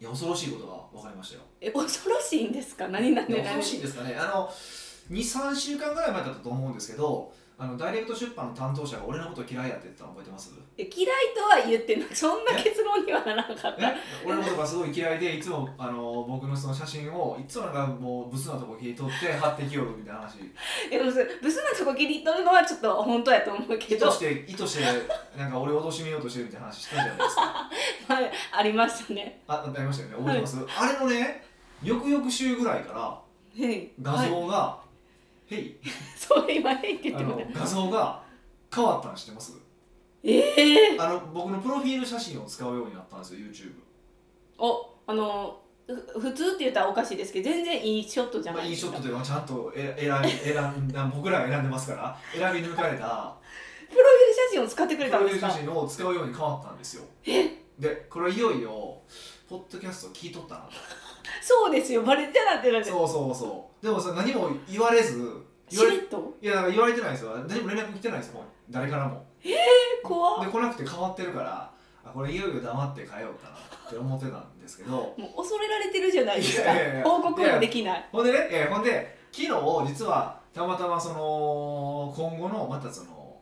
いや恐ろしいことが分かりましたよ。え恐ろしいんですか？何なんで恐ろしいんですかね。あの23週間ぐらい前だったと思うんですけどあのダイレクト出版の担当者が俺のこと嫌いやって言ってたの覚えてます？え嫌いとは言ってない。そんな結論にはならなかった。え？俺のことがすごい嫌いでいつもあの僕のその写真をいつもなんかもうブスなとこ切り取って貼ってきよるみたいな話。でもブスなとこ切り取るのはちょっと本当やと思うけど。意図して意図してなんか俺を貶めようとしてるみたいな話してたじゃないですかまあありましたね。あありましたよね。覚えてます、あれのね翌々週ぐらいからはい。画はい、像が、へ いそう今へいって言あってもの画像が変わったの知ってます？ええあの僕のプロフィール写真を使うようになったんですよ YouTube おあのふ普通って言ったらおかしいですけど全然いいショットじゃまあ、いいシないですかョットというかちゃんとえ選び 選んだ僕らが選んでますから選び抜かれた。プロフィール写真を使ってくプれたんですか？ロフィール写真を使うように変わったんですよ。でこれいよいよポッドキャストを聞いとったなと。そうですよバレてなってなって。そうそうそうでもさ何も言われず言われっといやだから言われてないですよ。何も連絡来てないですよ誰からも。怖っ。で来なくて変わってるからあこれいよいよ黙って変えようかなって思ってたんですけど。もう恐れられてるじゃないですか。いやいやいや。報告もできない。ほんでね、えーほんで昨日実はたまたまその今後のまたその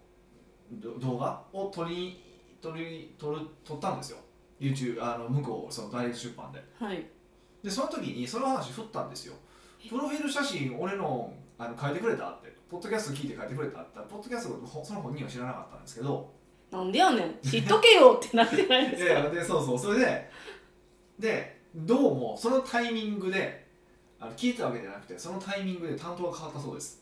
ど動画を撮り撮り撮る撮ったんですよ。YouTube あの向こうそのダイレクト出版で。はい。でその時にその話振ったんですよプロフィール写真俺のあの書いてくれたって。ポッドキャスト聞いて書いてくれたってポッドキャストほその本人は知らなかったんですけど。なんでやねん。知っとけよってなってないですか。いやでそうそう。それででどうもそのタイミングであの聞いたわけじゃなくてそのタイミングで担当が変わったそうです。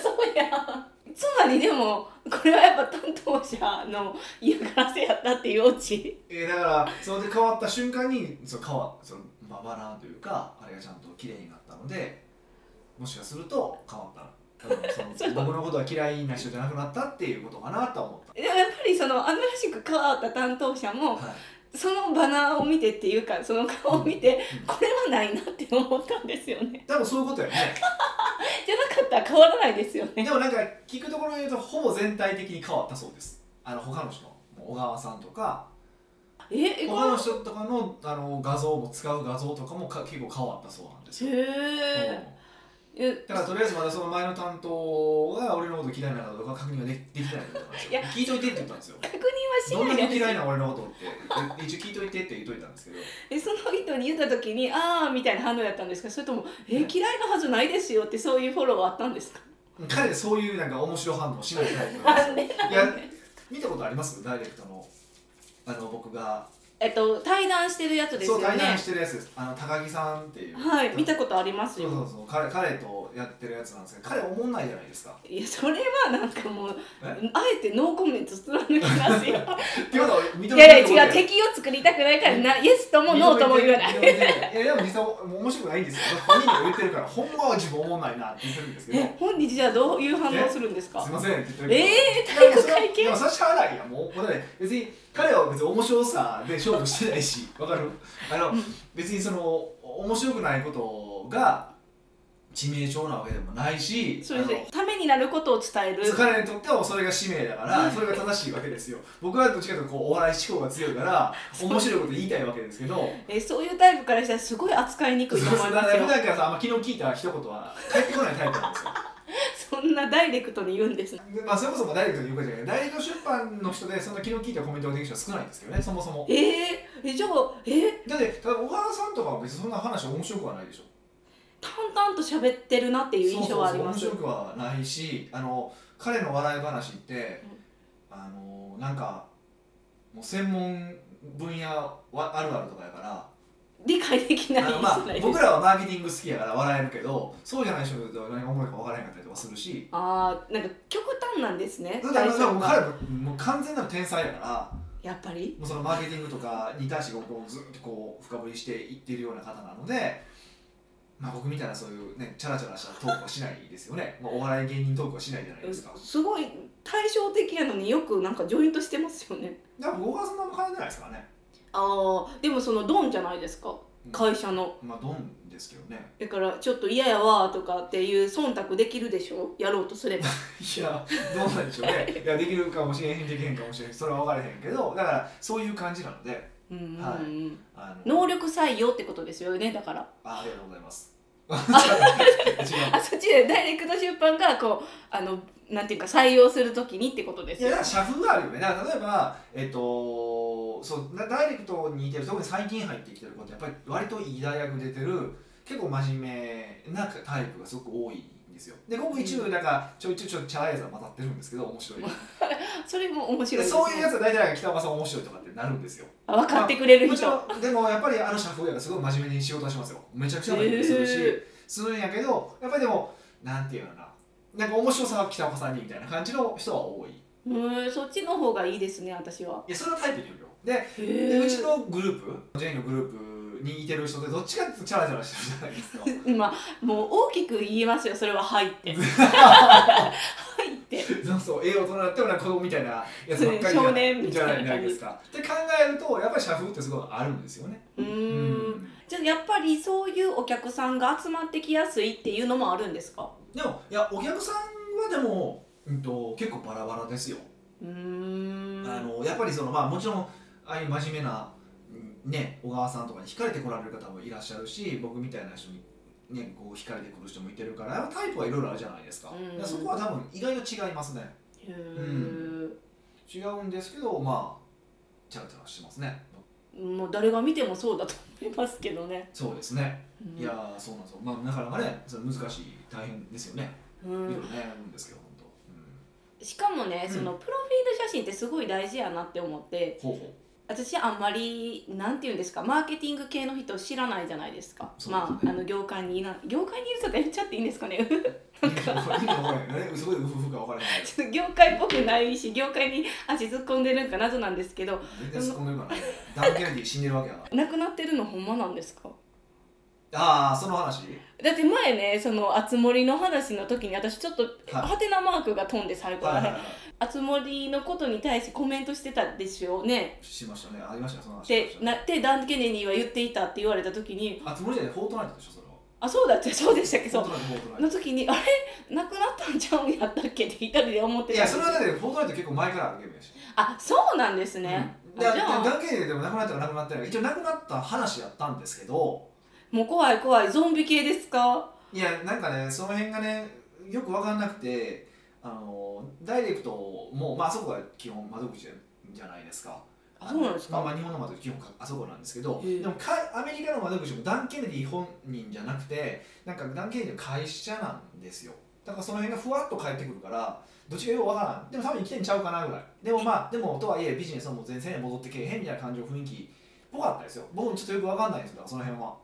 そうやつまりでもこれはやっぱ担当者の嫌がらせやったっていうオチ。えーだからそれで変わった瞬間にその変わそのまあバというかあれがちゃんと綺麗になったのでもしかすると変わった。うんその僕のことは嫌いな人じゃなくなったっていうことかなとは思っでもやっぱりその新しく変わった担当者もた、はい、そのバナーを見てっていうかその顔を見てうん。これはないなって思ったんですよね。多分そういうことやね。じゃなかったら変わらないですよね。でもなんか聞くところによるとほぼ全体的に変わったそうです。あの他の人もう小川さんとかええこ他の人とかのあの画像も使う画像とかもか結構変わったそうなんですよ、れへえ。うん。えだからとりあえずまだその前の担当が俺のこと嫌いなのかどうか確認がでできてないってことなんですよ。いや聞いといてって言ったんですよ。確認はしないで。すけ嫌いな俺のことってえ一応聞いといてって言っといたんですけど。えその人に言った時に「ああ」みたいな反応やったんですか？それとも「え嫌いなはずないですよ」ってそういうフォローはあったんですか？彼そういうなんか面白反応しないタイプなんなんでですよいや見たことあります？ダイレクトのあの僕が。えっと対談してるやつですよそう対談ねしてるやつです。あの高木さんっていう。はい見たことありますよ。そうそうそう。彼彼とやってるやつなんですけど彼おもんないじゃないですか。いやそれはなんかもうえ？あえてノーコメント貫きますよ。ってことは認いやいてや違う敵を作りたくないからなイエスともノーとも言わない。いやでも実際面白くないんですよ。本人が言ってるからほんまは自分おもんないなって言ってるんですけど。え？本日じゃあどういう反応するんですか？すいませんって言ってるええいやもうそれ体育会系？いやそしゃあない。やんもうだって別に彼は別に面白さで勝負してないしわかる？あの、うん。別にその面白くないことが致命傷なわけでもないしそためになることを伝える。彼にとってはそれが使命だからそれが正しいわけですよ。僕はどっちかというとこうお笑い志向が強いから 面白いこと言いたいわけですけどえそういうタイプからしたらすごい扱いにくいと思い。ますよ普段からさあんま昨日聞いた一言は返ってこないタイプなんですよ。そんなダイレクトに言うんですでまあそれこそダイレクトに言うことじゃない。ダイレクト出版の人でそんな昨日聞いたコメントができる人は少ないんですけどね。そもそも。えー、えじゃあえだってただ小川さんとかは別にそんな話面白くはないでしょ淡々と喋ってるなっていう印象はあります。そうそうそう面白くはないしあの彼の笑い話って、あのなんかもう専門分野はあるあるとかやから。理解できないまあ僕らはマーケティング好きやから笑えるけどそうじゃない人と何がおもろいか分からへんかったりとかするし。あーなんか極端なんですねだから彼はもう完全なる天才やから。やっぱり？もうそのマーケティングとかに対してこうずっとこう深掘りしていっているような方なので、まあ、僕みたいなそういうねチャラチャラしたトークはしないですよね、まあ、お笑い芸人トークはしないじゃないですか。すごい対照的やのによくなんかジョイントしてますよね。だから僕はそんなも感じないですからね。ああでもそのドンじゃないですか。うん。会社の。まあドンですけどね。だからちょっと嫌やわとかっていう忖度できるでしょ？やろうとすれば。いやどうなんでしょうね。いやできるかもしれへんできへんかもしれへん。それは分からへんけどだからそういう感じなのでううんうんうん。はい。あ能力採用ってことですよねだから。あありがとうございます。違うあ そっちでダイレクト出版がこうあのなんていうか採用するときにってことですよ。いやだから社風があるよね。だから例えばえっとそうダダイレクトに似てる特に最近入ってきてる子ってやっぱり割といい大学出てる結構真面目なタイプがすごく多いんですよ。で僕一部なんかちょいちょいちょいチャラいやつが混ざってるんですけど面白い。それも面白いね、そういうやつは大体北岡さん面白いとかってなるんですよ。あ分かってくれる人、ろんでもやっぱりあの社風やからすごい真面目に仕事はしますよ。めちゃくちゃ真面目にするし、へするんやけどやっぱりでもなんていうのかな。なんか面白さは北岡さんにみたいな感じの人は多い。うんそっちの方がいいですね私は。いやそれはタイプによるよ。でへえでうちのグループジェイのグループにいてる人でどっちかってチャラチャラしてるじゃないですか。今もう大きく言いますよそれは「はい」って「はい」って。そうそう栄養となってもなんか子供みたいなやつばっかりじゃ少年みじゃたいなないですかって考えるとやっぱり社風ってすごいあるんですよね。うーん。じゃあやっぱりそういうお客さんが集まってきやすいっていうのもあるんですか？でもいやお客さんはでも、うん、と結構バラバラですよ。うーん。あのやっぱりそのまあもちろんああいう真面目なうんね小川さんとかに惹かれてこられる方もいらっしゃるし僕みたいな人にねこう惹かれてくる人もいてるからタイプはいろいろあるじゃないですか,、うん。そこは多分意外と違いますね。へー違うんですけどまあチャラチャラしてますね。もう誰が見てもそうだと思いますけどね、そうですね。うん。いやーそうなんですよ。まあなかなかねそれ難しい大変ですよね。ういろいろん、悩むんですけどしかもね、うん。そのプロフィール写真ってすごい大事やなって思ってうん、ほうほう私あんまりなんて言うんですかマーケティング系の人知らないじゃないですか。ね。まああの業界にいな業界にいるとか言っちゃっていいんですかねないねすごいウフフか業界っぽくないし業界に足突っ込んでるんか謎なんですけど全然突っ込んでるからねダン・ケネディ死んでるわけやから亡くなってるのほんまなんですかああその話？だって前ねそのあつ森の話の時に私ちょっとはい。ハテナマークが飛んで最後らへん。はいはいはい。あつ森のことに対してコメントしてたでしょうね。しましたね。ありましたねその話。でなってダン・ケネディは言っていたって言われた時にあつ森じゃないフォートナイトでしょそれは。あそうだってそうでしたっけ？そう。の時にあれ？なくなったんちゃうんやったっけ？って一人で思っトいやそてたんですよ。れはだってフォートナイト結構前からあるゲームやし。あそうなんですね、うん。であじゃあ。ダン・ケネディでも亡くなったか亡くなったか一応亡くなった話やったんですけどもう怖い怖いゾンビ系ですか？いやなんかねその辺がねよく分かんなくてあのダイレクトも、まああそこが基本窓口じゃないですか。あそうなんですか？まあ、まあ日本の窓口基本あそこなんですけどでもかアメリカの窓口もダン・ケネディ本人じゃなくてなんかダン・ケネディの会社なんですよ。だからその辺がふわっと返ってくるからどっちがよくわからん。でも多分生きてんちゃうかなぐらい。でもまあでもとはいえビジネスはもう全然戻ってけえへんみたいな感じの雰囲気っぽかったですよ。僕もちょっとよくわかんないんですよ。だからその辺は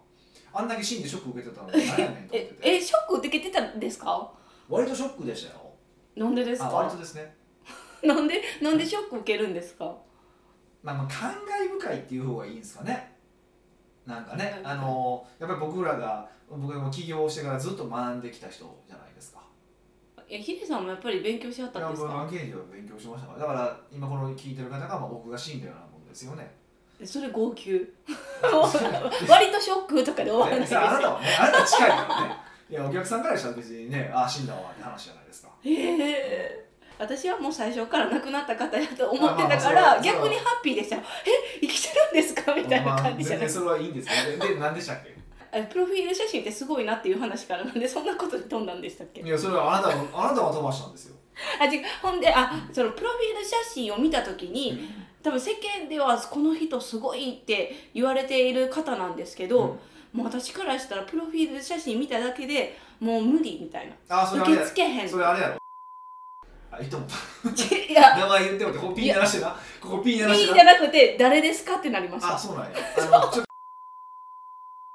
あんだけ死んでショック受けてたのに何やねんと思ってえて。えショック受けてたんですか？割とショックでしたよ。なんでですあ割かとですね。なんでなんでショック受けるんですか？まあ、まあ感慨深いっていう方がいいんですかね。なんかねうんあのやっぱり僕らが僕が起業してからずっと学んできた人じゃないですか。いやヒデさんもやっぱり勉強しはっいや僕たんですか？はアンケージを勉強しましたから。だから今この聞いてる方がまあ僕が死んだようなもんですよねそれ号泣。割とショックとかで終わらない。ですさああなたよはねあなたは近いからね。いやお客さんからしたら別にねああ死んだわって話じゃないですか。へえ私はもう最初から亡くなった方やと思ってたから逆にハッピーでした。え生きてるんですかみたいな感じじゃないまあ全然それはいいんですけどでで何でしたっけ？えプロフィール写真ってすごいなっていう話からなんでそんなことに飛んだんでしたっけいやそれはあなたのあなたが飛ばしたんですよ。あ違う。ほんであそのプロフィール写真を見た時に多分世間ではこの人すごいって言われている方なんですけど、もう私からしたらプロフィール写真見ただけでもう無理みたいな。あそれ受け付けへん。それあれやろ。あ言っても いや名前言ってもってここピー鳴らしてなここピー鳴らしてピーじゃなくて誰ですかってなりましたあそうなんや。あのちょっ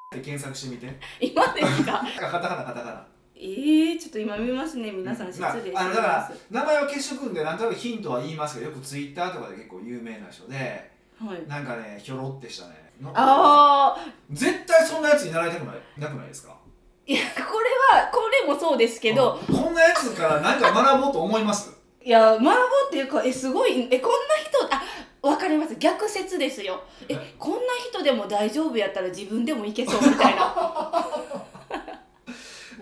と検索してみて。今ですかカタカナカタカナえー、ちょっと今見ますね。皆さん失まあ礼しあのだかます、ら名前は消しとくんでなんとなくヒントは言いますけどよくツイッターとかで結構有名な人ではい、なんかねひょろってしたね。のああ絶対そんなやつに習いたくないなくないですか？いやこれはこれもそうですけど、うん。こんなやつから何か学ぼうと思います？いや学ぼうっていうかえすごいえこんな人あわかります。逆説ですよ。ええこんな人でも大丈夫やったら自分でもいけそうみたいな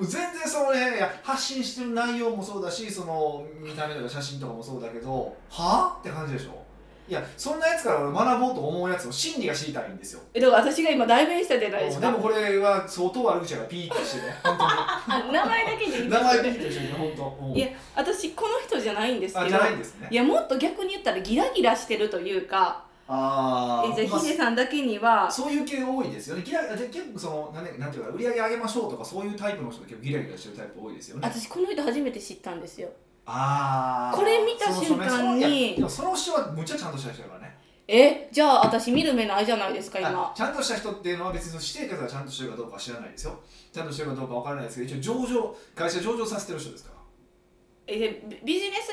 全然そのね発信してる内容もそうだしその見た目とか写真とかもそうだけどは？あって感じでしょ？いやそんなやつから俺学ぼうと思うやつの心理が知りたいんですよ。えだから私が今代弁したじゃないですか。でもこれは相当悪口やからピーってしてね。本当あ名前だけで名前ピねーってしてね本当。うん。いや私この人じゃないんですけど。あじゃないんですね。いやもっと逆に言ったらギラギラしてるというかあえじゃまあヒデさんだけにはそういう系多いですよね。ギラで結構そのなん,、ね、なんていうか売り上げ上げましょうとかそういうタイプの人が結構ギラギラしてるタイプ多いですよね。私この人初めて知ったんですよああ。これ見た瞬間にそのその人はむっちゃちゃんとした人だからね。えじゃあ私見る目ないじゃないですかあ今ちゃんとした人っていうのは別に私生活がちゃんとしてるかどうかは知らないですよ。ちゃんとしてるかどうかわからないですけど一応上場会社上場させてる人ですか？ら。えでビビジネス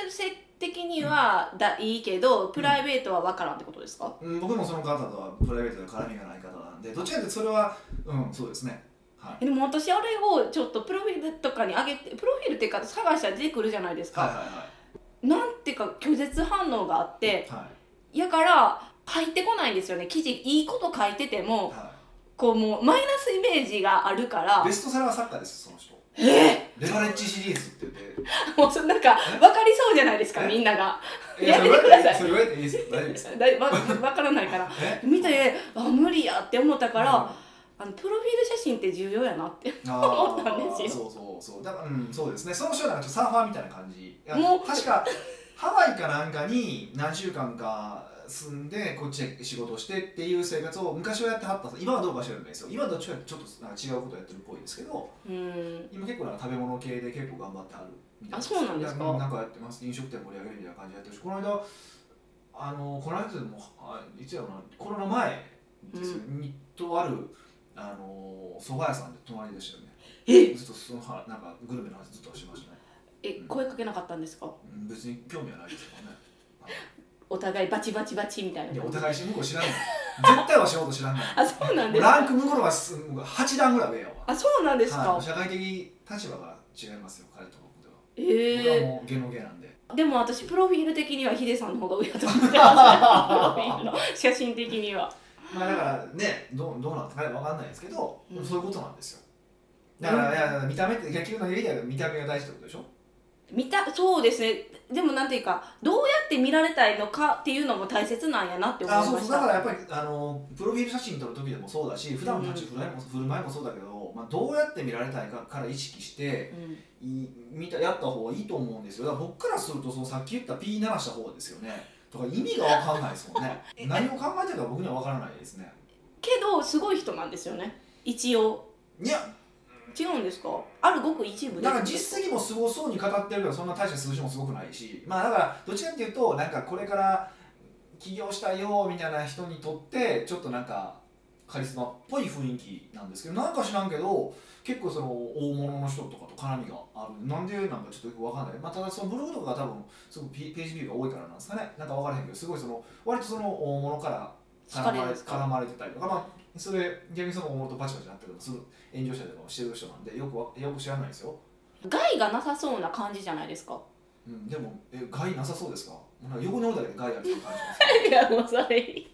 的にはだいいけどプライベートは分からんってことですか、うん、僕もその方とはプライベートで絡みがない方なんでどっちかというとそれはうんそうですね。はい。えでも私あれをちょっとプロフィールとかに上げてプロフィールっていうか探したら出てくるじゃないですか、はいはなんていうか拒絶反応があっていはい。はい。やから入ってこないんですよね記事いいこと書いててもはこうもうマイナスイメージがあるからい、ベストセラー作家ですその人。え？ー、レバレッジシリーズって言って。もうそなんか分かりそうじゃないですかえ？みんなが。いやめてください。それ言われていいですよ。大丈夫です。よだいわ分からないから。え？見てあ無理やって思ったから、うん。あのプロフィール写真って重要やなって思ったんですよ。そうそう。そうだからうんそうですね。その人はなんかちょっとサーファーみたいな感じ。もう確かハワイかなんかに何週間か住んでこっちで仕事をしてっていう生活を昔はやってはったんです。今はどうか知らないですよ。今はどっちかちょっとなんか違うことやってるっぽいですけどうん。今結構なんか食べ物系で結構頑張ってはるみたいあそうなんですか？なんかやってます。飲食店盛り上げるみたいな感じでやってるしこの間あのこの間でもあいつやろな。コロナ前ですよ、にとあるあの蕎麦屋さんで隣でしたよね。え？ずっとそのはなんかグルメの話ずっとしてましたね。え声かけなかったんですか？うん別に興味はないですけどねお互いバチバチバチみたいないやお互いし向こう知らない 絶対は仕事知らないあそうなんですか？ランク向こうはす8段ぐらい上やわ。あそうなんですか、はい、社会的立場が違いますよ彼と僕では、ええ僕はもう芸能芸なんで。でも私プロフィール的にはヒデさんの方が上だと思ってます。プロフィールの写真的には。まあだからねどうどうなんですかねわかんないですけど、うん。そういうことなんですよ。だから、いや見た目って結局の言いたい見た目が大事ってことでしょ？見たそうですね。でもなんていうかどうやって見られたいのかっていうのも大切なんやなって思いあました。そうそう。だからやっぱりあのプロフィール写真撮る時でもそうだし普段の立ち振る舞いも,、振る舞いもそうだけど、まあ、どうやって見られたいかから意識してうん。い見たやった方がいいと思うんですよ。だから僕からするとそのさっき言った P 鳴らした方ですよね。とか意味が分かんないですもんね。何を考えてるか僕には分からないですね。けどすごい人なんですよね。一応。いや違うんですか？あるごく一部でだから実績もすごそうに語ってるけどそんな大した数字もすごくないし。まあだからどっちかっていうとなんかこれから起業したいよみたいな人にとってちょっとなんかカリスマっぽい雰囲気なんですけどなんか知らんけど結構その大物の人とかと絡みがある。なんでなんかちょっとよくわかんない、まあ、ただそのブログとかが多分すごくペページビューが多いからなんですかね。なんか分からへんけどすごいその割とその大物から絡まれ絡まれてたりとか、まあ、それ逆にその大物とバチバチなってるのする炎上したりとかもしてる人なんでよくわよく知らないですよ。害がなさそうな感じじゃないですか？うん、でも、え、害なさそうですか？横におるだけで害あるって感じ。いやもうそれ。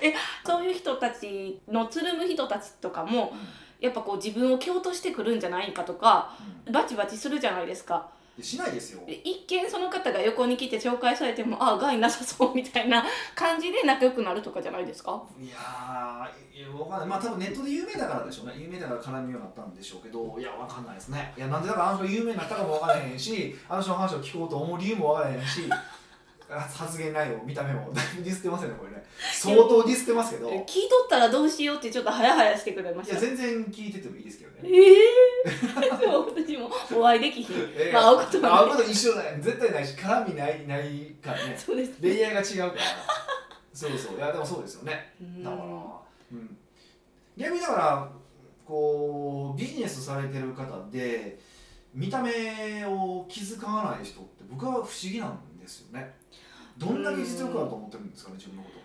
え、そういう人たちのつるむ人たちとかもやっぱこう自分を蹴落としてくるんじゃないかとかうん。バチバチするじゃないですかしないですよ。で一見その方が横に来て紹介されてもああ害なさそうみたいな 感じで仲良くなるとかじゃないですか？いやー、いや、わかんない、まあ、多分ネットで有名だからでしょうね。有名だから絡みようになったんでしょうけど、いや、わかんないですね。いや、なんでだから、あの人有名になったかもわからへんし、あの人の話を聞こうと思う理由もわからへんし。あ発言内容、見た目も、だいぶディスってますよね、これね。相当ディスってますけど。い聞いとったらどうしようってちょっとハヤハヤしてくれました。や、全然聞いててもいいですけどえね。えでも私もお会いできひん。えまあ会うことはない。会うこと一緒だよ。絶対ないし、絡みない、ないからね。そうですレイヤーが違うから。そうそう。いやでもそうですよね。うん。だから、うん、逆にだからこうビジネスされてる方で見た目を気づかない人って僕は不思議なんですよね。どんだけ実力あると思ってるんですかね自分のこと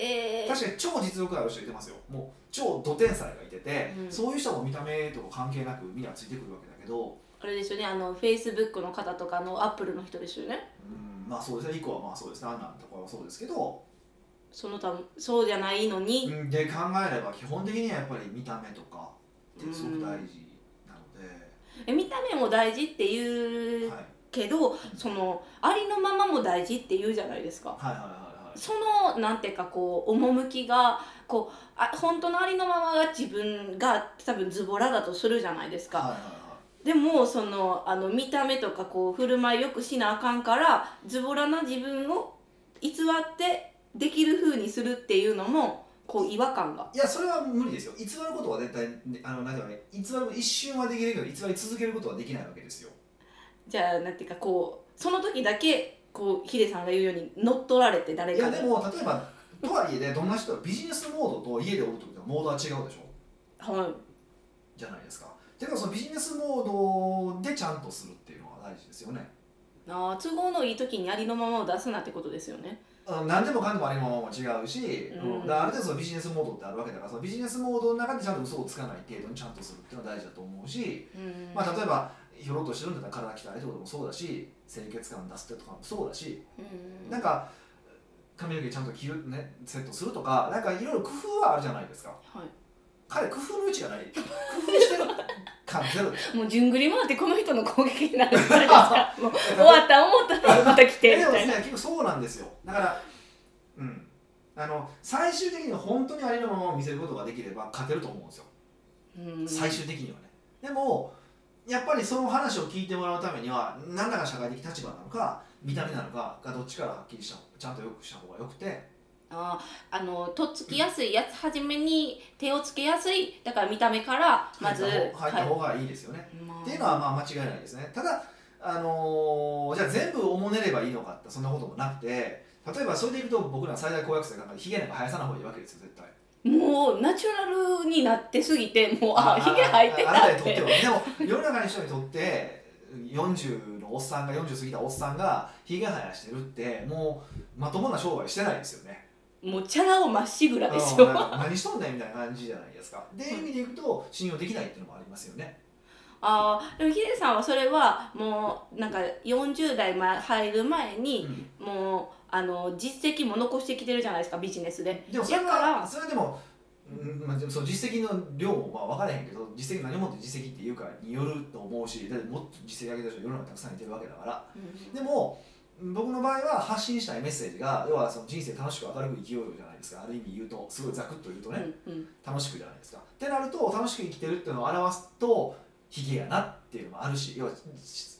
えー。確かに超実力ある人いてますよ。もう超ド天才がいてて、うん。そういう人も見た目とか関係なくみんなついてくるわけだけど、あれですよね。あのフェイスブックの方とかのアップルの人ですよね。うん、まあそうですね。1個はまあそうですね。あんなんとかはそうですけど。その他そうじゃないのに、うん。で考えれば基本的にはやっぱり見た目とかってすごく大事なので、え見た目も大事っていうはい、けどそのありのままも大事って言うじゃないですか。はいはいはいはいそのなんていうかこう趣がこうあ本当のありのままが自分が多分ズボラだとするじゃないですか、はいはいはでもそのあの見た目とかこう振る舞いよくしなあかんからズボラな自分を偽ってできる風にするっていうのもこう違和感が。いいやそれは無理ですよ。偽ることは絶対あのなんていうかね偽る一瞬はできるけど偽り続けることはできないわけですよ。じゃあなんていうかこうその時だけこうヒデさんが言うように乗っ取られて誰かにいやでも例えばとはいえねどんな人ビジネスモードと家でおる時のモードは違うでしょ。はい。じゃないですか。てかそのビジネスモードでちゃんとするっていうのが大事ですよね。あー都合のいい時にありのままを出すなってことですよね。あの何でもかんでもありのままも違うし、うんだからある程度そのビジネスモードってあるわけだからそのビジネスモードの中でちゃんと嘘をつかない程度にちゃんとするっていうのは大事だと思うし、うん。まあ、例えばひょろっとしてるんだったら体鍛えるってこともそうだし清潔感出すってとかもそうだし、うん。なんか髪の毛ちゃんと切る、ね、セットするとかなんかいろいろ工夫はあるじゃないですか。はい。彼工夫の余地がない。工夫してる感ゼロで もうじゅんぐり回ってこの人の攻撃になるじゃないですか。もう終わった思ったらまた来てみたいな。ね結構そうなんですよ。だからうん。あの最終的には本当にありのままを見せることができれば勝てると思うんですよ。うん。最終的にはね。でもやっぱりその話を聞いてもらうためには何らか社会的立場なのか見た目なのかがどっちからはっきりしたちゃんとよくした方がよくて。あーあのとっつきやすいやつ初めに手をつけやすいだから見た目からまず入った方がいいですよね、いまあ。っていうのはまあ間違いないですね。ただあのーじゃあ全部おもねればいいのかってそんなこともなくて例えばそれでいくと僕ら最大公約数がヒゲなんか生やさない方がいいわけですよ絶対もうナチュラルになってすぎてもうあひげ生えてたたってでも世の中の人にとって40のおっさんが40過ぎたおっさんがひげ生やしてるってもうまともな商売してないですよね。もうチャラをまっしぐらですよ。何しとんねんみたいな感じじゃないですか。で意味でいくと信用できないっていうのもありますよねああでもヒデさんはそれはもうなんか40代ま入る前にもうあの実績も残してきてるじゃないですかビジネスで。でもそれはらそれはでも、うんまあ、その実績の量もまあ分からへんけど実績何をもって実績っていうかによると思うしだってもっと実績上げた人世の中たくさんいてるわけだから。うん。でも僕の場合は発信したいメッセージが要はその人生楽しく明るく生きようよじゃないですか。ある意味言うとすごいざくっと言うとね、うんうん。楽しくじゃないですか。ってなると楽しく生きてるっていうのを表すとヒゲやなっていうのもあるし要は、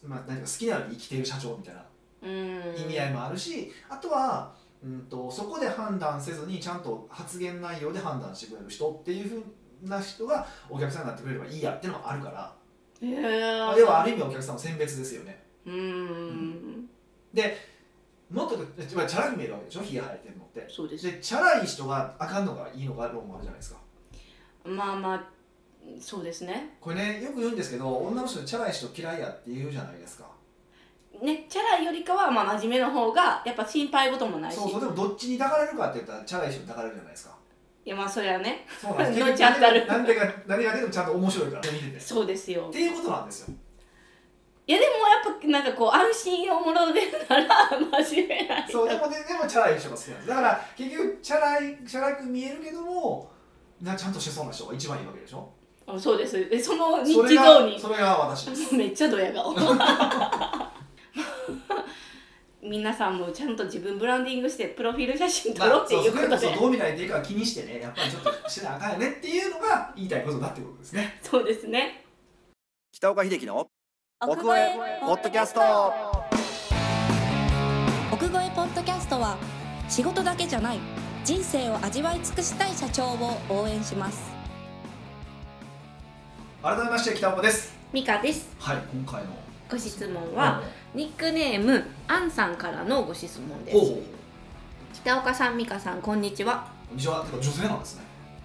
まあ、何か好きなように生きてる社長みたいなうん。意味合いもあるし、あとは、うん、とそこで判断せずにちゃんと発言内容で判断してくれる人っていうふうな人がお客さんになってくれればいいやっていうのもあるから、へえまあ要はある意味お客さんの選別ですよね。うん。もっとつまりチャラく見えるわけでしょ？ヒゲ生えてるのって。そうです。でチャラい人があかんのがいいのか論もあるじゃないですか。まあまあそうですね。これねよく言うんですけど女の人でチャラい人嫌いやって言うじゃないですか。ねチャラいよりかはまあ真面目の方がやっぱ心配事もないし。そうそうでもどっちに抱かれるかって言ったらチャラい人に抱かれるじゃないですか。いやまあそれはね。そうなんです。どっち当たる何でか何が出てもちゃんと面白いから見てて。っそうですよ。ていうことなんですよ。いやでもやっぱなんかこう安心をもらうでなら 真面目な人。そうでもででもチャラい人が好きなんです。だから結局チャラいチャラく見えるけどもなちゃんとしてそうな人が一番いいわけでしょあそうです。でその日それ常に。がそれが私です。めっちゃドヤ顔。皆さんもちゃんと自分ブランディングしてプロフィール写真撮ろうっていうことで、まあそうそれこそどう見られていいか気にしてねやっぱりちょっとしなあかんよねっていうのが言いたいことだってことですね。そうですね。北岡秀樹の奥越えポッドキャスト。奥越えポッドキャストは仕事だけじゃない人生を味わい尽くしたい社長を応援します改めまして北岡です。ミカです。はい今回の。ご質問はニックネームアンさんからのご質問です。北岡さんミカさんこんにちは。こんにちは。てか女性なんですね。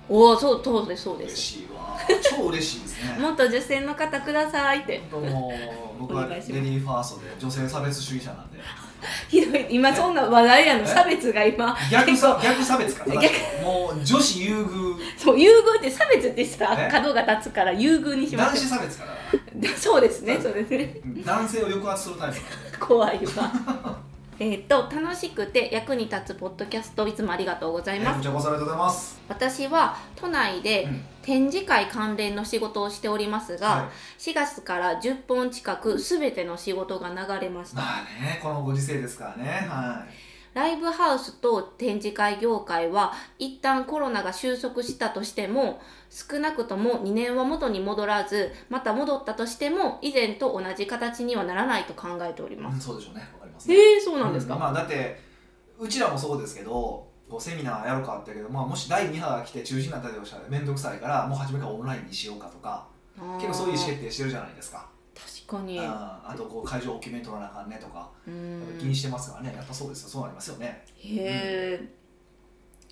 おおそうそうですそうで嬉すしいわ。超嬉しいですね。もっと女性の方くださいって。本当もう僕はレディーファーストで女性差別主義者なんで。ひどい。今そんな話題やの差別が今。逆さ逆差別か。逆。もう女子優遇。そう優遇って差別ってさえ？角が立つから優遇にしま男しょ子差別から。う そうですねそうですね。男性を抑圧するタイプ。怖いわ。えっと楽しくて役に立つポッドキャストいつもありがとうございます。こちらこそありがとうございます。私は都内でうん展示会関連の仕事をしておりますが、は4月から10本近く全ての仕事が流れました。まあねこのご時世ですからね。はライブハウスと展示会業界は一旦コロナが収束したとしても少なくとも2年は元に戻らずまた戻ったとしても以前と同じ形にはならないと考えております。うんそうでしょうね。わかりますえねー、そうなんですか、まあだってうちらもそうですけどこうセミナーやろうかって言うけど、まあ、もし第2波が来て中止になったりとしたら面倒くさいからもう初めからオンラインにしようかとか結構そういう意思決定してるじゃないですか。確かに。あーあとこう会場大きめに取らなあかんねとかうん。気にしてますからね。やっぱそうですよ。そうなりますよね。へえ、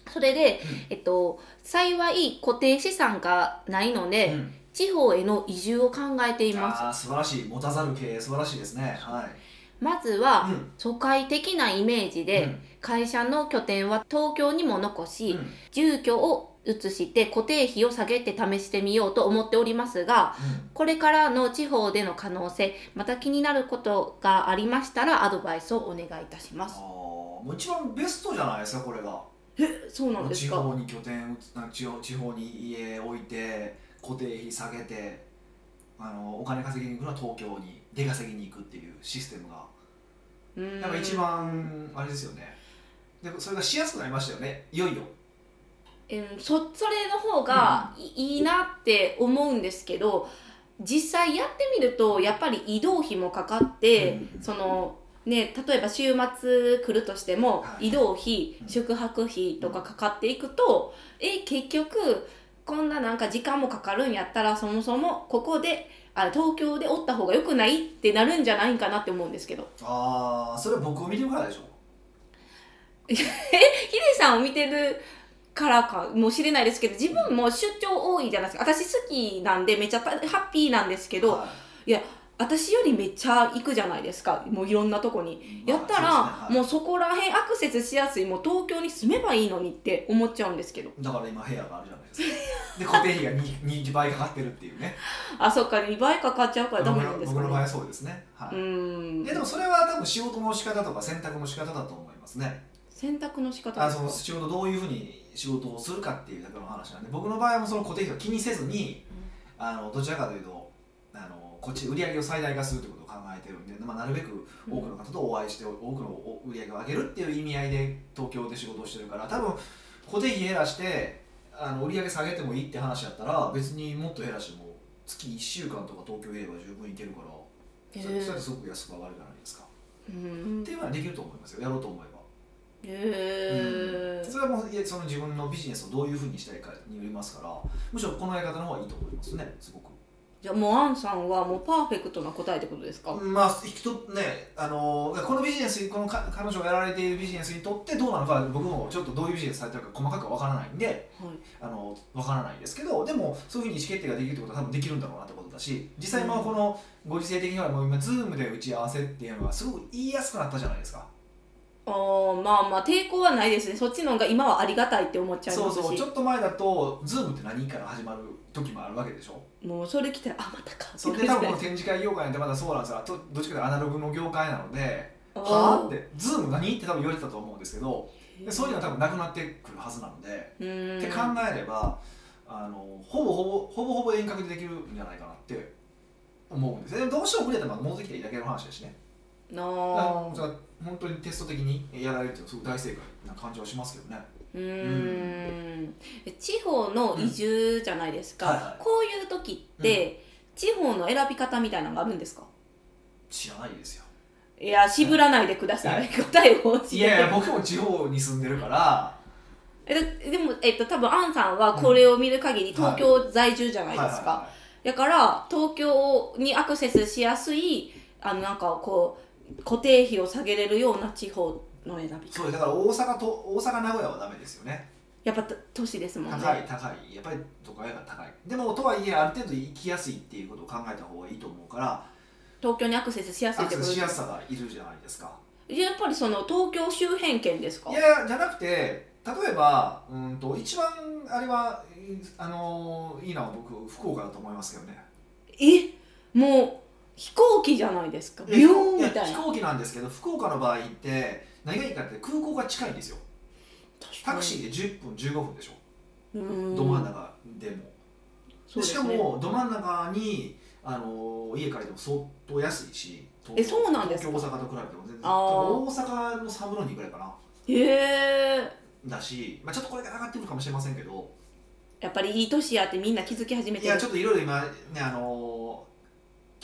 それで、えっと、幸い固定資産がないので、うん。地方への移住を考えています。あー素晴らしい。持たざる経営素晴らしいですね。はいまずは、うん。都会的なイメージで、うん。会社の拠点は東京にも残し、うん。住居を移して固定費を下げて試してみようと思っておりますがこれからの地方での可能性また気になることがありましたらアドバイスをお願いいたします。もう一番ベストじゃないですかこれが。そうなんですか？地方に拠点地方地方に家置いて固定費下げてあのお金稼ぎに行くのは東京に出稼ぎに行くっていうシステムがうん。やっぱ一番あれですよね。でそれがしやすくなりましたよね。いよいよ。うんそそれの方がいいいなって思うんですけど実際やってみるとやっぱり移動費もかかって、うん。そのね例えば週末来るとしても、はい。移動費うん。宿泊費とかかかっていくと、え結局こんななんか時間もかかるんやったらそもそもここであ東京でおった方がよくないってなるんじゃないかなって思うんですけど。ああそれは僕を見てるからでしょ。ヒデさんを見てるからかもしれないですけど自分も出張多いじゃないですか。私好きなんでめっちゃハッピーなんですけどはい私よりめっちゃ行くじゃないですか。もういろんなとこに。やったら、まあそうですね。はい。もうそこら辺アクセスしやすい。もう東京に住めばいいのにって思っちゃうんですけど。だから今部屋があるじゃないですか。で固定費が 2, 2倍かかってるっていうね。あそっか。2倍かかっちゃうからダメなんですかね。僕の場合はそうですね。はい、うーん。でもそれは多分仕事の仕方とか選択の仕方だと思いますね。選択の仕方あその仕事どういうふうに仕事をするかっていうだけの話なんで僕の場合はその固定費を気にせずに、あのどちらかというとこっち売り上げを最大化するということを考えてるんで、まあ、なるべく多くの方とお会いして多くの売り上げを上げるっていう意味合いで東京で仕事をしてるから多分固定費減らしてあの売り上げ下げてもいいって話やったら別にもっと減らしても月1週間とか東京いれば十分いけるからそれへーそれってすごく安く上がるじゃないですか。うーんっていうのはできると思いますよやろうと思えば。へーそれはもういやその自分のビジネスをどういうふうにしたいかによりますからむしろこのやり方の方がいいと思いますねすごく。じゃあもうアンさんはもうパーフェクトな答えってことですか、まあ人ねあのこのビジネスこのか彼女がやられているビジネスにとってどうなのか僕もちょっとどういうビジネスされてるか細かくは分からないんではいあの分からないですけどでもそういうふうに意思決定ができるってことは多分できるんだろうなってことだし実際まあこのご時世的にはもう今 Zoom で打ち合わせっていうのがすごく言いやすくなったじゃないですか。あーまあまあ抵抗はないですね。そっちの方が今はありがたいって思っちゃうますし。そうちょっと前だと Zoom って何から始まる時もあるわけでしょ？もうそれ来たらあまたか。それで多分この 展示会業界なんてまだそうなんですよ。とどっちかというとアナログの業界なのではあってズーム何？って多分言われてたと思うんですけどでそういうのは多分なくなってくるはずなので、って考えればあのほぼほぼほぼほぼ遠隔でできるんじゃないかなって思うんですねでもどうしても無理だったらまあ戻ってきていいだけの話ですしね。なああじゃあ本当にテスト的にやられるっていうのはすごく大正解な感じはしますけどね。うーん。地方の移住じゃないですか、うん。はいはい。こういう時って、地方の選び方みたいなのがあるんですか？知らないですよ。いや渋らないでください、答えをいやいや僕も地方に住んでるから。えだでも、えっと、多分アンさんはこれを見る限り東京在住じゃないですか、だから東京にアクセスしやすいあのなんかこう固定費を下げれるような地方の選びそうだから大阪と大阪名古屋はダメですよね。やっぱ都都市ですもんね。高い高い。やっぱり都会が高い。でもとはいえある程度行きやすいっていうことを考えた方がいいと思うから。東京にアクセスしやすいアクセスってことですしやすさがいるじゃないですか。やっぱりその東京周辺圏ですか？いやじゃなくて例えばうんと一番あれはあのいいのは僕福岡だと思いますけどね。え？もう飛行機じゃないですか。ビューンみたい飛行機なんですけど福岡の場合って何がいいかって空港が近いんですよ。タクシーで10分15分でしょ。ど真ん中でも。でしかもど真ん中にあの家借りても相当安いし東えそうなんですか。東京大阪と比べても全然。大阪の3分の2ぐらいかな。へえだし、まあ、ちょっとこれが上がってくるかもしれませんけど。やっぱりいい年やってみんな気づき始めてる。いやちょっといろいろ今ねあのー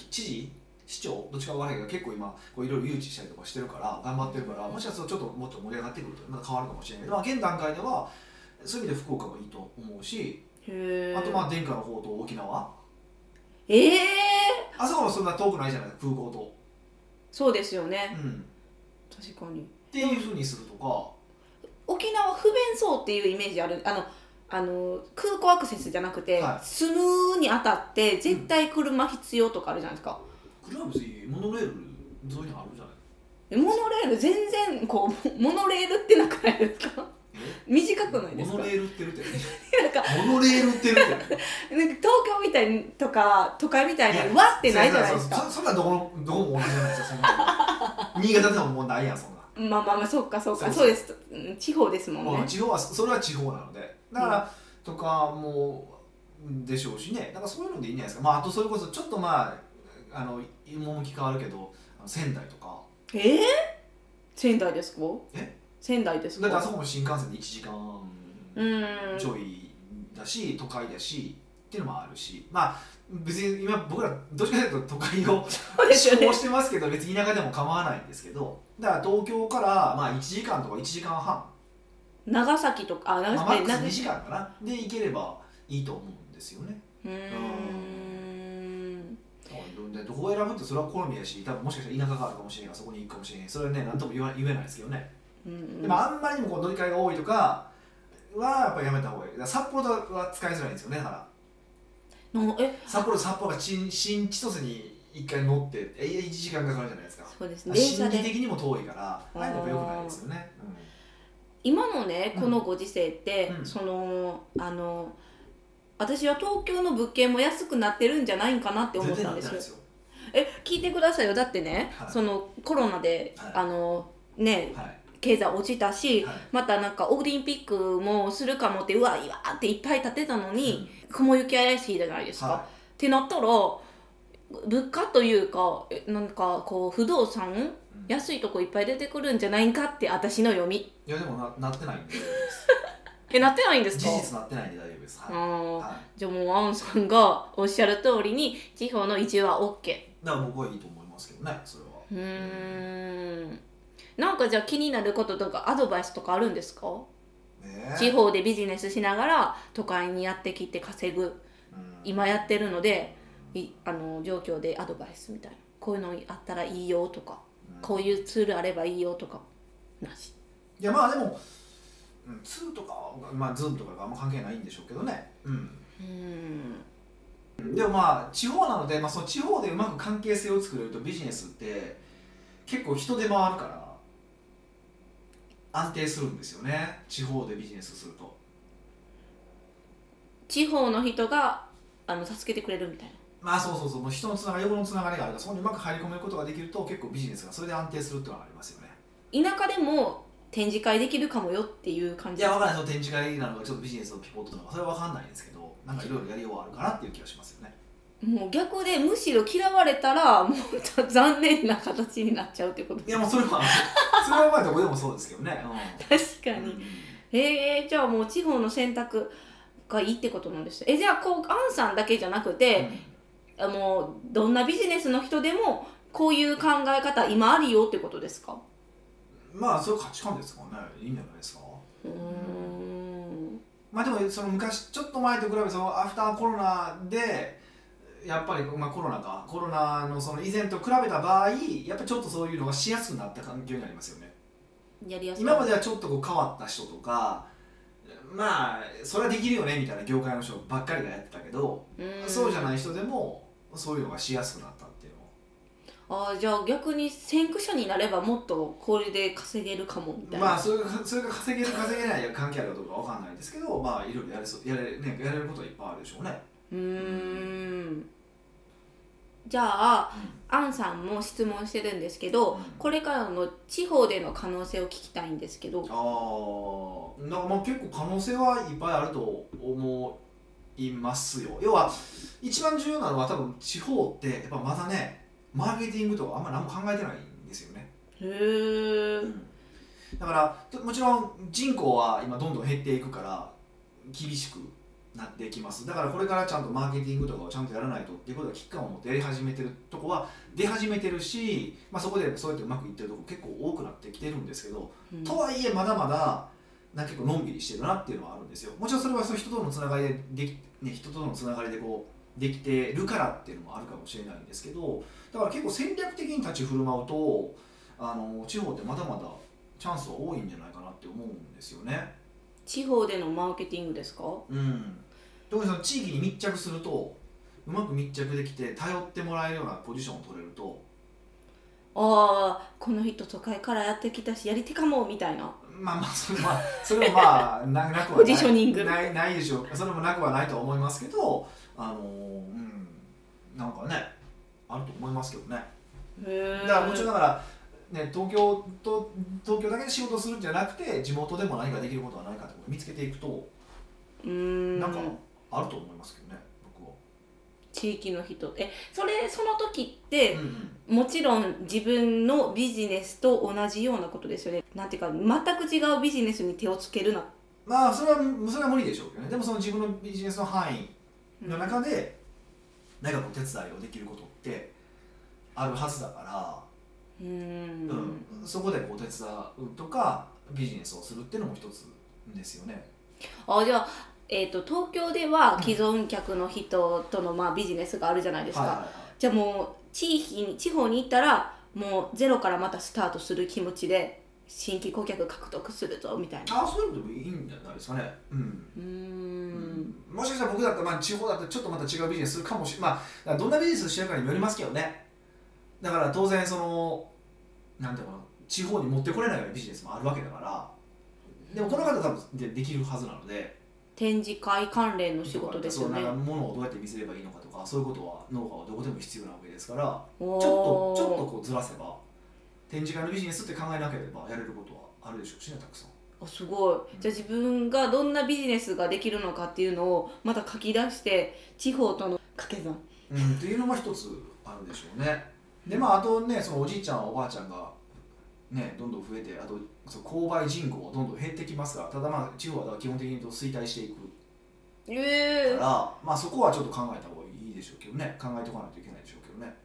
知事？市長？どっちかわからないけど結構今こういろいろ誘致したりとかしてるから頑張ってるからもしかするとちょっともっと盛り上がってくるとまた変わるかもしれない。けど、まあ、現段階ではそういう意味で福岡もいいと思うしあとまあ殿下の方と沖縄。ええあそこもそんな遠くないじゃない？空港と、そうですよね。うん、確かに。っていうふうにするとか。沖縄不便そうっていうイメージある。あのあの空港アクセスじゃなくて、はい。スムーに当たって絶対車必要とかあるじゃないですか、これは別にモノレール沿いにあるじゃない？モノレール全然こう モノレールってなくないですか？短くないですか？モノレール売ってるって。なんかモノレール売ってるって。なんか東京みたいにとか都会みたいにわってないじゃないですか。そそそんなどこのどこも同じじゃないですかそんな。新潟でももうないやんそんな。まあまあまあそうかそうか。そうそう。そうです。うん地方ですもんね。まあ地方はそれは地方なのでだから、とかもでしょうしね。だからそういうのでいいんじゃないですか。まああとそれこそちょっとまああの趣変わるけど仙台とか。ええ仙台ですか？え？仙台ですか？だってあそこも新幹線で1時間うん。ちょいだし都会だしっていうのもあるし。まあ別に今僕らどっちかというと都会を 志向してますけど別に田舎でも構わないんですけど。だから東京からまあ1時間とか1時間半、長崎とかあ長まあ、マックス崎。長2時間かな。で行ければいいと思うんですよね。うーん。でどこを選ぶってそれは好みやし多分もしかしたら田舎があるかもしれないそこに行くかもしれないそれはね何とも言わ言えないですけどね、うんでもあんまりにもこう乗り換えが多いとかはやっぱりやめた方がいい。札幌は使いづらいんですよねだから。札幌札幌が新新千歳に一回乗ってえ1時間かかるじゃないですか。そうですね。心理的にも遠いからああいうのやっぱ良くないですよね、今のねうん。このご時世って、うん。そのあの私は東京の物件も安くなってるんじゃないんかなってうん、思全ったんですよ。え聞いてくださいよ。だってね、はい。そのコロナで、はい。あのねはい。経済落ちたし、はい。またなんかオリンピックもするかもってうわいわーっていっぱい立てたのに、雲行き怪しいじゃないですか、はってなったら物価というかえなんかこう不動産、ん安いとこいっぱい出てくるんじゃないんかって私の読み。いやでもななってないんで。えなってないんです事か実なってないんで大丈夫です。はい、あー。はい、じゃあもうアンさんがおっしゃる通りに地方の移住は OK だから僕はいいと思いますけどねそれは。うーん。なんかじゃあ気になることとかアドバイスとかあるんですか？ね地方でビジネスしながら都会にやってきて稼ぐ。うん。今やってるのでいあの状況でアドバイスみたいな。こういうのあったらいいよとか。うんこういうツールあればいいよとかなし。いやまあでも、うん、2とかはまあズームとかがあんま関係ないんでしょうけどね。うん。うーん。でもまあ地方なので、まあ、その地方でうまく関係性を作れるとビジネスって結構人手もあるから安定するんですよね。地方でビジネスすると。地方の人があの助けてくれるみたいなまあそうそうそう。もう人のつながり横のつながりがあるからそこにうまく入り込めることができると結構ビジネスがそれで安定するっていうのがありますよね。田舎でも展示会できるかもよっていう感じいやわからない。その展示会なのかちょっとビジネスのピボットなのかそれは分かんないんですけどなんかいろいろやりようはあるかなっていう気がしますよね。もう逆でむしろ嫌われたらもう残念な形になっちゃうってこといやもうそれはそれはまあどこでもそうですけどね、確かに。うん。えー、じゃあもう地方の選択がいいってことなんですえじゃあこうアンさんだけじゃなくて、あもうどんなビジネスの人でもこういう考え方今あるよってことですか？まあそれは価値観ですからね。いいんじゃないですか。うーん。まあでもその昔ちょっと前と比べてそのアフターコロナでやっぱり、まあ、コロナか。コロナのその以前と比べた場合やっぱりちょっとそういうのがしやすくなった環境になりますよね。やりやすい今まではちょっとこう変わった人とかまあそれはできるよねみたいな業界の人ばっかりがやってたけど、うん。そうじゃない人でもそういうのがしやすくなったっていうの。はあーじゃあ逆に先駆者になればもっとこれで稼げるかもみたいな、まあそれがそれが稼げる稼げないが関係あるかどうかわかんないですけどまあいろいろやれそうやれ,、ね、やれることはいっぱいあるでしょうね。うーん。じゃあ、アンさんも質問してるんですけど、うん。これからの地方での可能性を聞きたいんですけど。ああなんかまあ結構可能性はいっぱいあると思いますよ。要は一番重要なのは多分地方ってやっぱまだねマーケティングとかあんま何も考えてないんですよね、へえだからともちろん人口は今どんどん減っていくから厳しくなってきます。だからこれからちゃんとマーケティングとかをちゃんとやらないとっていうことは危機感を持ってやり始めてるとこは出始めてるし、まあ、そこでそうやってうまくいってるとこ結構多くなってきてるんですけど、うん。とはいえまだまだなんか結構のんびりしてるなっていうのはあるんですよ。もちろんそれはその人とのつながりででき、ね、人とのつながりでこうできてるからっていうのもあるかもしれないんですけどだから結構戦略的に立ち振る舞うとあの地方ってまだまだチャンスは多いんじゃないかなって思うんですよね。地方でのマーケティングですか？うん、特にその地域に密着するとうまく密着できて頼ってもらえるようなポジションを取れると。ああこの人都会からやってきたしやり手かもみたいなまあまあそれ,、まあ、それもまあななくはない。ポジショニング。ないないでしょう。それもなくはないとは思いますけどあのうんなんかねあると思いますけどね。だからもちろんだから、ね、東京と東京だけで仕事をするんじゃなくて地元でも何かできることはないかってことを見つけていくとん。なんかあると思いますけどね。地域の人。えそれその時ってうん。うんもちろん自分のビジネスと同じようなことですよね。なんていうか全く違うビジネスに手をつけるな。まあそれはそれは無理でしょうけどね。でもその自分のビジネスの範囲の中で何かこう手伝いをできることってあるはずだから、うーん。うん。そこでこう手伝うとかビジネスをするっていうのも一つですよね。あじゃあ、えー、と東京では既存客の人との、まあ、ビジネスがあるじゃないですか、はいはいはい。じゃあもう地域に地方に行ったらもうゼロからまたスタートする気持ちで新規顧客獲得するぞみたいな。あそういうのでもいいんじゃないですかね。うん。うーん。もしかしたら僕だったら、まあ、地方だったらちょっとまた違うビジネスするかもしれない、まあ、どんなビジネスしてるかにもよりますけどね。だから当然そのなんていうのかな。地方に持ってこれないようなビジネスもあるわけだから。でもこの方多分でできるはずなので展示会関連の仕事ですよね。物をどうやって見せればいいのかとかそういうことはノウハウはどこでも必要なわけですからおちょーっとちょっとこうずらせば展示会のビジネスって考えなければやれることはあるでしょうしねたくさん。あすごい。じゃあ自分がどんなビジネスができるのかっていうのをまた書き出して地方との掛け算。うん、っていうのも一つあるでしょうね。でまああとねそのおじいちゃんおばあちゃんがねどんどん増えてあとそう購買人口がどんどん減ってきますからただまあ地方は基本的に言うと衰退していく。ええから、まあそこはちょっと考えた方がいいでしょうけどね。考えておかないといけないでしょうけどね。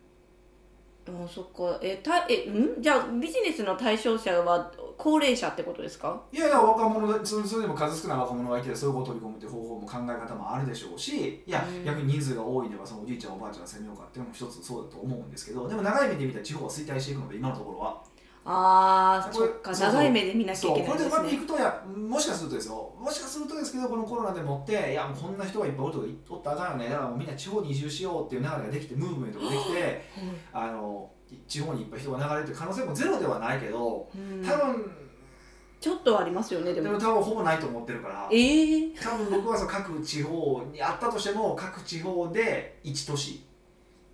あそっか。えたえん？じゃあビジネスの対象者は高齢者ってことですか？いやいや若者でそれそれでも数少ない若者がいてそういうことを取り込むって方法も考え方もあるでしょうしいや、うん。逆に人数が多いではそのおじいちゃんおばあちゃんを攻めようかっていうのも一つそうだと思うんですけどでも長い目で見たら地方は衰退していくので今のところは。あーこれそっか長い目で見なきゃそいうけないですこれでうまくいねくとやもしかするとですよ。もしかするとですけどこのコロナでもっていやもうこんな人がいっぱいおるとかおったらあかんよねだからもうみんな地方に移住しようっていう流れができてムーブメントができてあの地方にいっぱい人が流れるという可能性もゼロではないけどうん。多分ちょっとはありますよねでも。でも多分ほぼないと思ってるからええ多分僕はその各地方にあったとしても各地方で1都市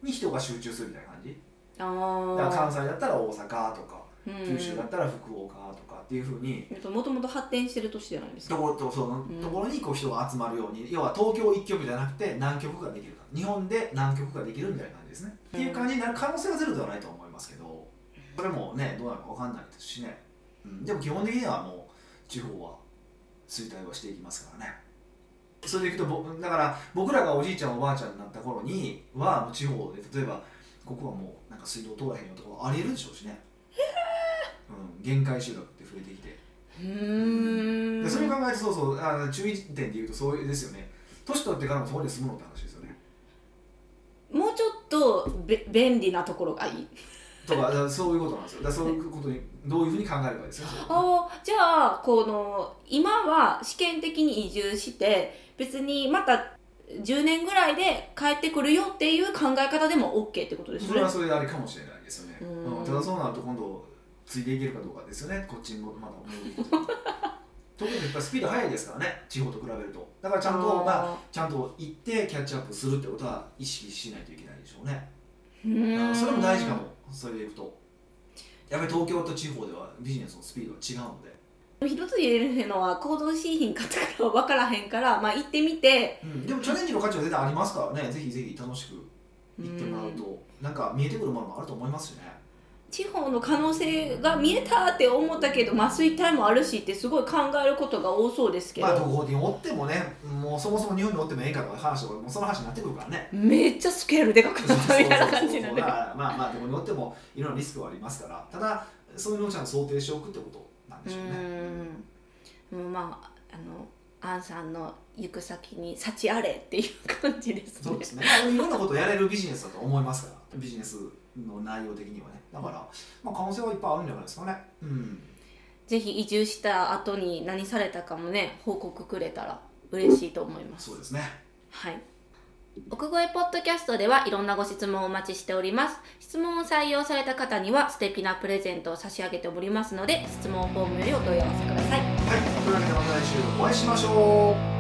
に人が集中するみたいな感じ。あだから関あ西だったら大阪とかうん九州だったら福岡とかっていうふうに。もともと発展してる都市じゃないですか。ところとそのうん。ところにこう人が集まるように、要は東京一極じゃなくて南極ができるか日本で南極ができるみたいな感じですね、うん。っていう感じになる可能性はゼロではないと思いますけどそれもねどうなるか分かんないですしね、うん、でも基本的にはもう地方は衰退はしていきますからね。それでいくとぼだから僕らがおじいちゃんおばあちゃんになった頃には地方で例えばここはもうなんか水道通らへんよとかありえるでしょうしね、うん、限界集落って増えてきて。うー。んでそれを考えるとそうそうあの注意点で言うとそうですよね。年取ってからもそこで住むのって話ですよね。もうちょっとべ便利なところがいい。とかそういうことなんですよ。だそういうことにどういうふうに考えるかですよね あーじゃあこの今は試験的に移住して別にまた10年ぐらいで帰ってくるよっていう考え方でも OK ってことですよね。それはそれでありかもしれないですよね、うん。うんただそうなると今度ついていけるかどうかですよね。こっちにもまだ戻ってきて特にやっぱりスピード速いですからね。地方と比べると。だからちゃんとまああちゃんと行ってキャッチアップするってことは意識しないといけないでしょうね。ーうそれも大事かも。それでいくと。やっぱり東京と地方ではビジネスのスピードが違うので。一つ言えるのは行動しひんかったから分からへんから、まあ、行ってみて。うん、でもチャレンジの価値は全然ありますからね。ぜひぜひ楽しく行ってもらうと。なんか見えてくるものもあると思いますしね地方の可能性が見えたって思ったけど麻酔体もあるしってすごい考えることが多そうですけど、まあどこにおってもねもうそもそも日本におってもええかとか話とかもうその話になってくるからね。めっちゃスケールでかくなったみたいな感じになそうそうそうそう。るだからまあまあどこにおってもいろんなリスクはありますから。ただそういうのをちゃんと想定しておくってことなんでしょうね。うーん。まああのアンさんの行く先に幸あれっていう感じですね。そうですね、まあ、いろんなことをやれるビジネスだと思いますから。ビジネスの内容的にはね。だから、まあ、可能性はいっぱいあるんじゃないですかね。うん。ぜひ移住した後に何されたかもね報告くれたら嬉しいと思います。そうですね。はい。奥越ポッドキャストではいろんなご質問をお待ちしております。質問を採用された方には素敵なプレゼントを差し上げておりますので質問フォームよりお問い合わせください。はい。というわけでまた来週お会いしましょう